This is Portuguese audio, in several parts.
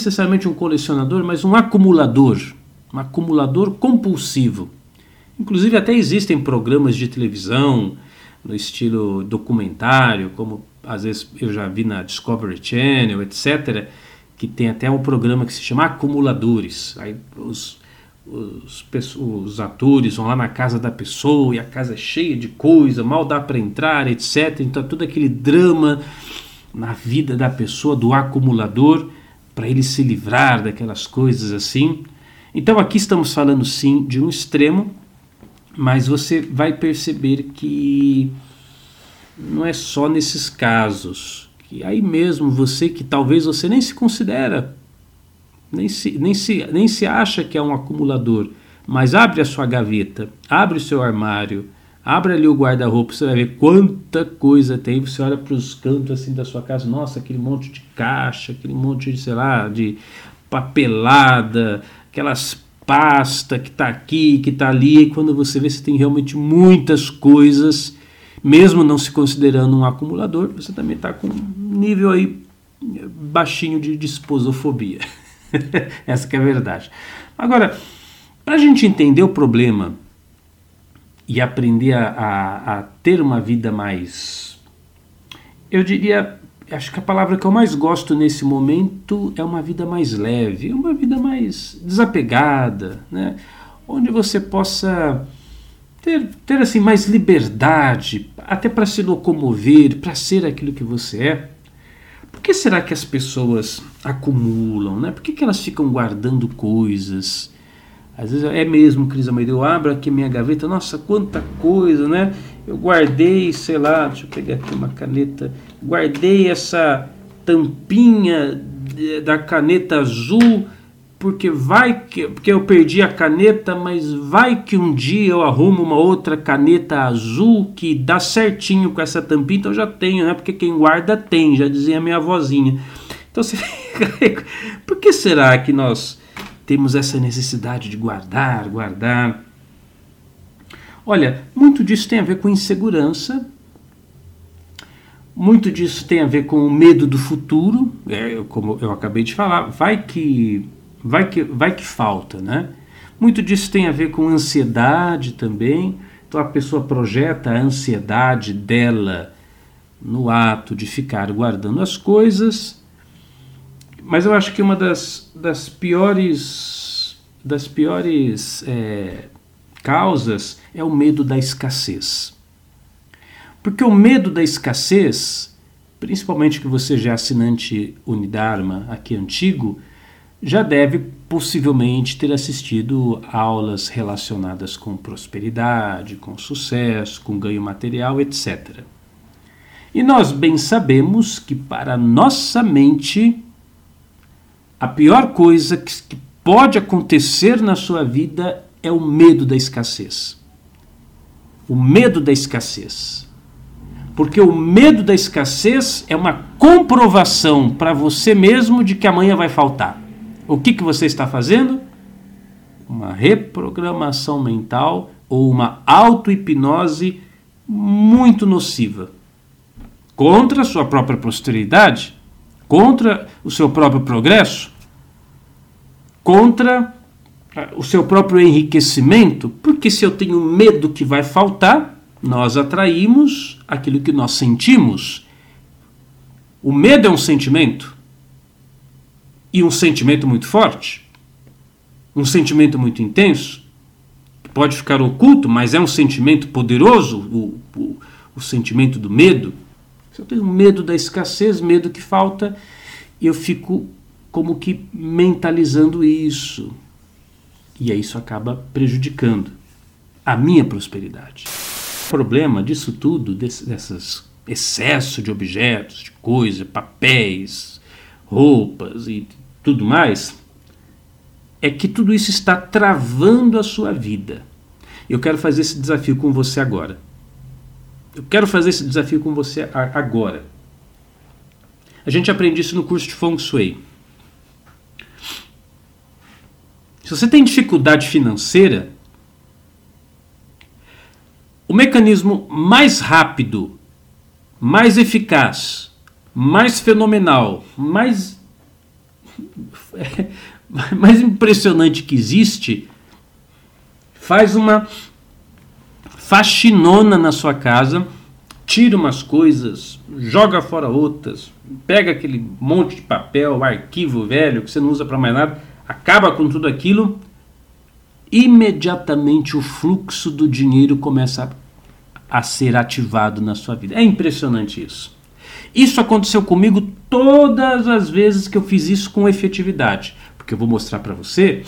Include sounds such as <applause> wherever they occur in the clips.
necessariamente um colecionador, mas um acumulador, um acumulador compulsivo. Inclusive até existem programas de televisão no estilo documentário, como às vezes eu já vi na Discovery Channel, etc., que tem até um programa que se chama Acumuladores. Aí os, os, os atores vão lá na casa da pessoa e a casa é cheia de coisa, mal dá para entrar, etc. Então, todo aquele drama na vida da pessoa, do acumulador, para ele se livrar daquelas coisas assim. Então, aqui estamos falando sim de um extremo, mas você vai perceber que não é só nesses casos. Que aí mesmo você que talvez você nem se considera, nem se, nem se, nem se acha que é um acumulador, mas abre a sua gaveta, abre o seu armário, abre ali o guarda-roupa, você vai ver quanta coisa tem. Você olha para os cantos assim da sua casa, nossa, aquele monte de caixa, aquele monte de, sei lá, de papelada, aquelas pasta que está aqui, que está ali, e quando você vê, você tem realmente muitas coisas mesmo não se considerando um acumulador, você também está com um nível aí baixinho de disposofobia. <laughs> Essa que é a verdade. Agora, para a gente entender o problema e aprender a, a, a, ter uma vida mais. Eu diria, acho que a palavra que eu mais gosto nesse momento é uma vida mais leve, uma vida mais desapegada, né? onde você possa ter, ter assim mais liberdade, até para se locomover, para ser aquilo que você é. Por que será que as pessoas acumulam, né? Por que, que elas ficam guardando coisas? Às vezes é mesmo, Cris Almeida, eu abro aqui minha gaveta, nossa, quanta coisa, né? Eu guardei, sei lá, deixa eu pegar aqui uma caneta, guardei essa tampinha da caneta azul porque vai que porque eu perdi a caneta, mas vai que um dia eu arrumo uma outra caneta azul que dá certinho com essa tampinha, então já tenho, né? Porque quem guarda tem, já dizia minha avózinha. Então você <laughs> por que será que nós temos essa necessidade de guardar, guardar? Olha, muito disso tem a ver com insegurança, muito disso tem a ver com o medo do futuro, é, como eu acabei de falar. Vai que vai que, vai que falta, né? Muito disso tem a ver com ansiedade também. Então a pessoa projeta a ansiedade dela no ato de ficar guardando as coisas. Mas eu acho que uma das, das piores, das piores é, causas é o medo da escassez. Porque o medo da escassez, principalmente que você já é assinante Unidarma aqui antigo, já deve possivelmente ter assistido aulas relacionadas com prosperidade, com sucesso, com ganho material, etc. E nós bem sabemos que para nossa mente a pior coisa que pode acontecer na sua vida é o medo da escassez. O medo da escassez. Porque o medo da escassez é uma comprovação para você mesmo de que amanhã vai faltar. O que, que você está fazendo? Uma reprogramação mental ou uma auto-hipnose muito nociva contra a sua própria posteridade, contra o seu próprio progresso, contra ah, o seu próprio enriquecimento, porque se eu tenho medo que vai faltar, nós atraímos aquilo que nós sentimos. O medo é um sentimento e um sentimento muito forte, um sentimento muito intenso, que pode ficar oculto, mas é um sentimento poderoso, o, o, o sentimento do medo. Se eu tenho medo da escassez, medo que falta, eu fico como que mentalizando isso. E aí isso acaba prejudicando a minha prosperidade. O problema disso tudo, desse, dessas excesso de objetos, de coisas, papéis, roupas e tudo mais, é que tudo isso está travando a sua vida. Eu quero fazer esse desafio com você agora. Eu quero fazer esse desafio com você agora. A gente aprende isso no curso de Feng Shui. Se você tem dificuldade financeira, o mecanismo mais rápido, mais eficaz, mais fenomenal, mais <laughs> mais impressionante que existe, faz uma faxinona na sua casa, tira umas coisas, joga fora outras, pega aquele monte de papel, arquivo velho que você não usa para mais nada, acaba com tudo aquilo, imediatamente o fluxo do dinheiro começa a, a ser ativado na sua vida. É impressionante isso. Isso aconteceu comigo todas as vezes que eu fiz isso com efetividade. Porque eu vou mostrar para você.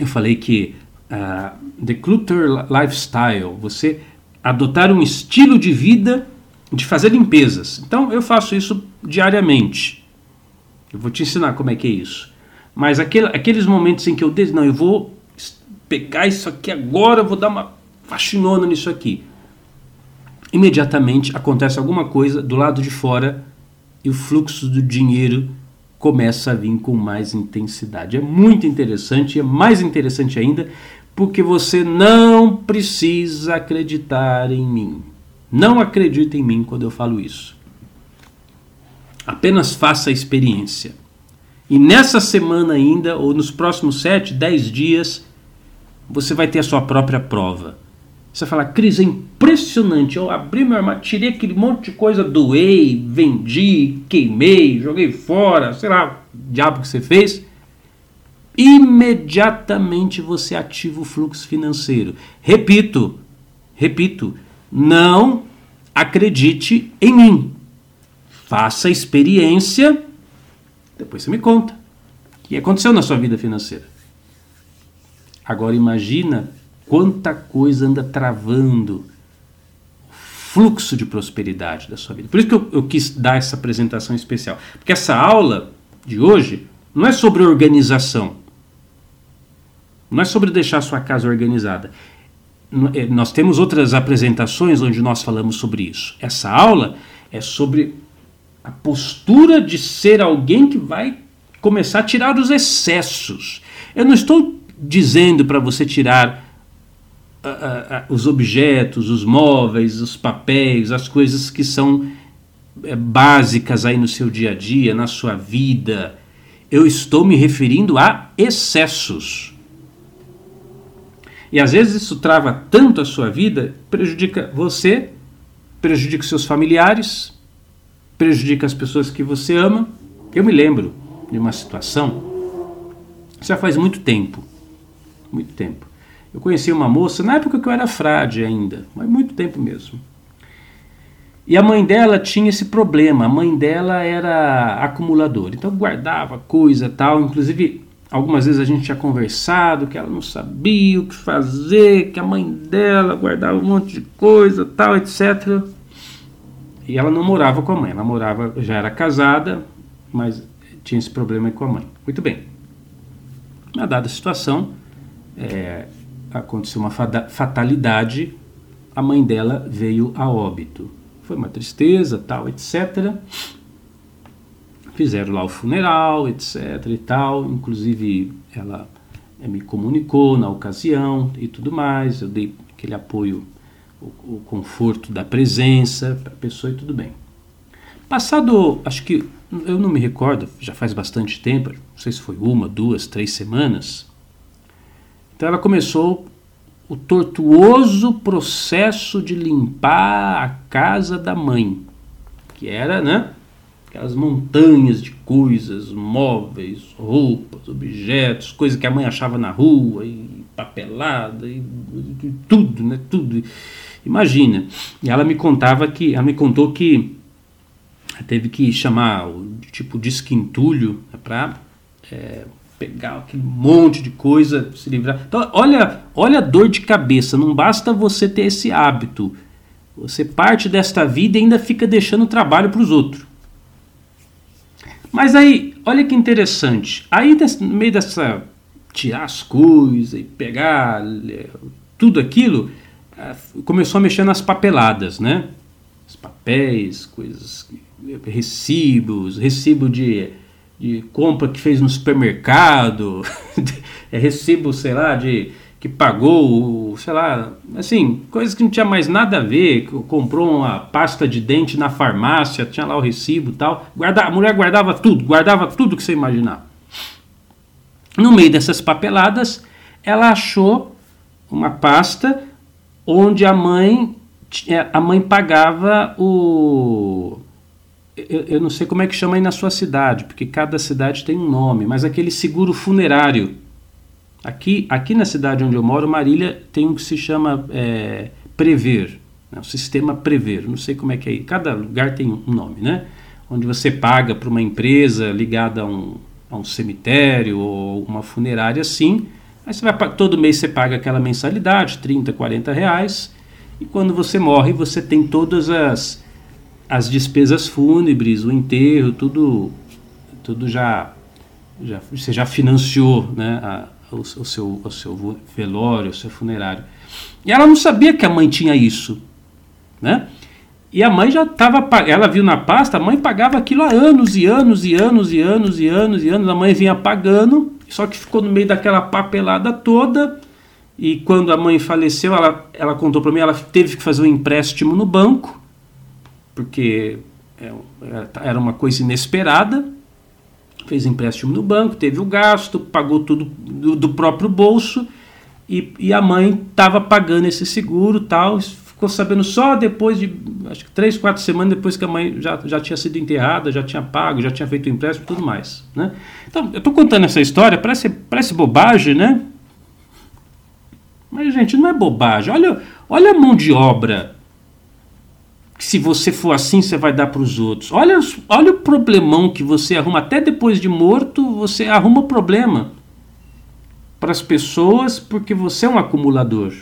Eu falei que uh, The Clutter Lifestyle, você adotar um estilo de vida de fazer limpezas. Então eu faço isso diariamente. Eu vou te ensinar como é que é isso. Mas aquele, aqueles momentos em que eu digo, não, eu vou pegar isso aqui agora, vou dar uma faxinona nisso aqui. Imediatamente acontece alguma coisa do lado de fora e o fluxo do dinheiro começa a vir com mais intensidade. É muito interessante, é mais interessante ainda porque você não precisa acreditar em mim. Não acredita em mim quando eu falo isso. Apenas faça a experiência. E nessa semana ainda, ou nos próximos 7, 10 dias, você vai ter a sua própria prova. Você fala, Cris, é impressionante. Eu abri meu armário, tirei aquele monte de coisa, doei, vendi, queimei, joguei fora, sei lá, o diabo que você fez imediatamente você ativa o fluxo financeiro. Repito, repito, não acredite em mim. Faça a experiência, depois você me conta o que aconteceu na sua vida financeira. Agora imagina quanta coisa anda travando o fluxo de prosperidade da sua vida. Por isso que eu, eu quis dar essa apresentação especial. Porque essa aula de hoje não é sobre organização. Não é sobre deixar sua casa organizada. É, nós temos outras apresentações onde nós falamos sobre isso. Essa aula é sobre a postura de ser alguém que vai começar a tirar os excessos. Eu não estou dizendo para você tirar os objetos, os móveis, os papéis, as coisas que são é, básicas aí no seu dia a dia, na sua vida. Eu estou me referindo a excessos. E às vezes isso trava tanto a sua vida, prejudica você, prejudica seus familiares, prejudica as pessoas que você ama. Eu me lembro de uma situação, já faz muito tempo, muito tempo. Eu conheci uma moça na época que eu era frade ainda, mas muito tempo mesmo. E a mãe dela tinha esse problema. A mãe dela era acumuladora, então guardava coisa tal. Inclusive Algumas vezes a gente tinha conversado que ela não sabia o que fazer, que a mãe dela guardava um monte de coisa, tal, etc. E ela não morava com a mãe, ela morava, já era casada, mas tinha esse problema com a mãe. Muito bem. Na dada situação, é, aconteceu uma fatalidade, a mãe dela veio a óbito. Foi uma tristeza, tal, etc fizeram lá o funeral, etc e tal. Inclusive ela eh, me comunicou na ocasião e tudo mais. Eu dei aquele apoio, o, o conforto da presença para a pessoa e tudo bem. Passado, acho que eu não me recordo, já faz bastante tempo, não sei se foi uma, duas, três semanas. Então ela começou o tortuoso processo de limpar a casa da mãe, que era, né? Aquelas montanhas de coisas, móveis, roupas, objetos, coisas que a mãe achava na rua, e papelada, e, e tudo, né? Tudo. Imagina. E ela me contava que, ela me contou que teve que chamar o tipo de esquintulho né, para é, pegar aquele monte de coisa, se livrar. Então, olha, olha a dor de cabeça. Não basta você ter esse hábito. Você parte desta vida e ainda fica deixando trabalho para os outros. Mas aí, olha que interessante. Aí, no meio dessa. tirar as coisas e pegar tudo aquilo, começou a mexer nas papeladas, né? Os papéis, coisas. recibos, recibo de, de compra que fez no supermercado, <laughs> é recibo, sei lá, de que pagou, sei lá, assim, coisas que não tinha mais nada a ver, comprou uma pasta de dente na farmácia, tinha lá o recibo e tal. Guarda, a mulher guardava tudo, guardava tudo que você imaginar. No meio dessas papeladas, ela achou uma pasta onde a mãe é, a mãe pagava o eu, eu não sei como é que chama aí na sua cidade, porque cada cidade tem um nome, mas aquele seguro funerário Aqui, aqui na cidade onde eu moro, Marília, tem um que se chama é, Prever, né, o sistema Prever. Não sei como é que é. Cada lugar tem um nome, né? Onde você paga para uma empresa ligada a um, a um cemitério ou uma funerária assim. Aí você vai todo mês você paga aquela mensalidade, 30, 40 reais. E quando você morre, você tem todas as, as despesas fúnebres, o enterro, tudo, tudo já, já você já financiou, né? A, o, o, seu, o seu velório, o seu funerário. E ela não sabia que a mãe tinha isso, né? E a mãe já estava, ela viu na pasta, a mãe pagava aquilo há anos e anos e anos e anos e anos e anos. A mãe vinha pagando, só que ficou no meio daquela papelada toda. E quando a mãe faleceu, ela, ela contou para mim, ela teve que fazer um empréstimo no banco, porque é, era uma coisa inesperada fez empréstimo no banco, teve o gasto, pagou tudo do, do próprio bolso e, e, a mãe estava pagando esse seguro tal. Ficou sabendo só depois de, acho que três, quatro semanas depois que a mãe já, já tinha sido enterrada, já tinha pago, já tinha feito o empréstimo e tudo mais. Né? Então, eu estou contando essa história, parece, parece bobagem, né? Mas, gente, não é bobagem. Olha, olha a mão de obra se você for assim, você vai dar para os outros. Olha, olha o problemão que você arruma. Até depois de morto, você arruma problema para as pessoas porque você é um acumulador.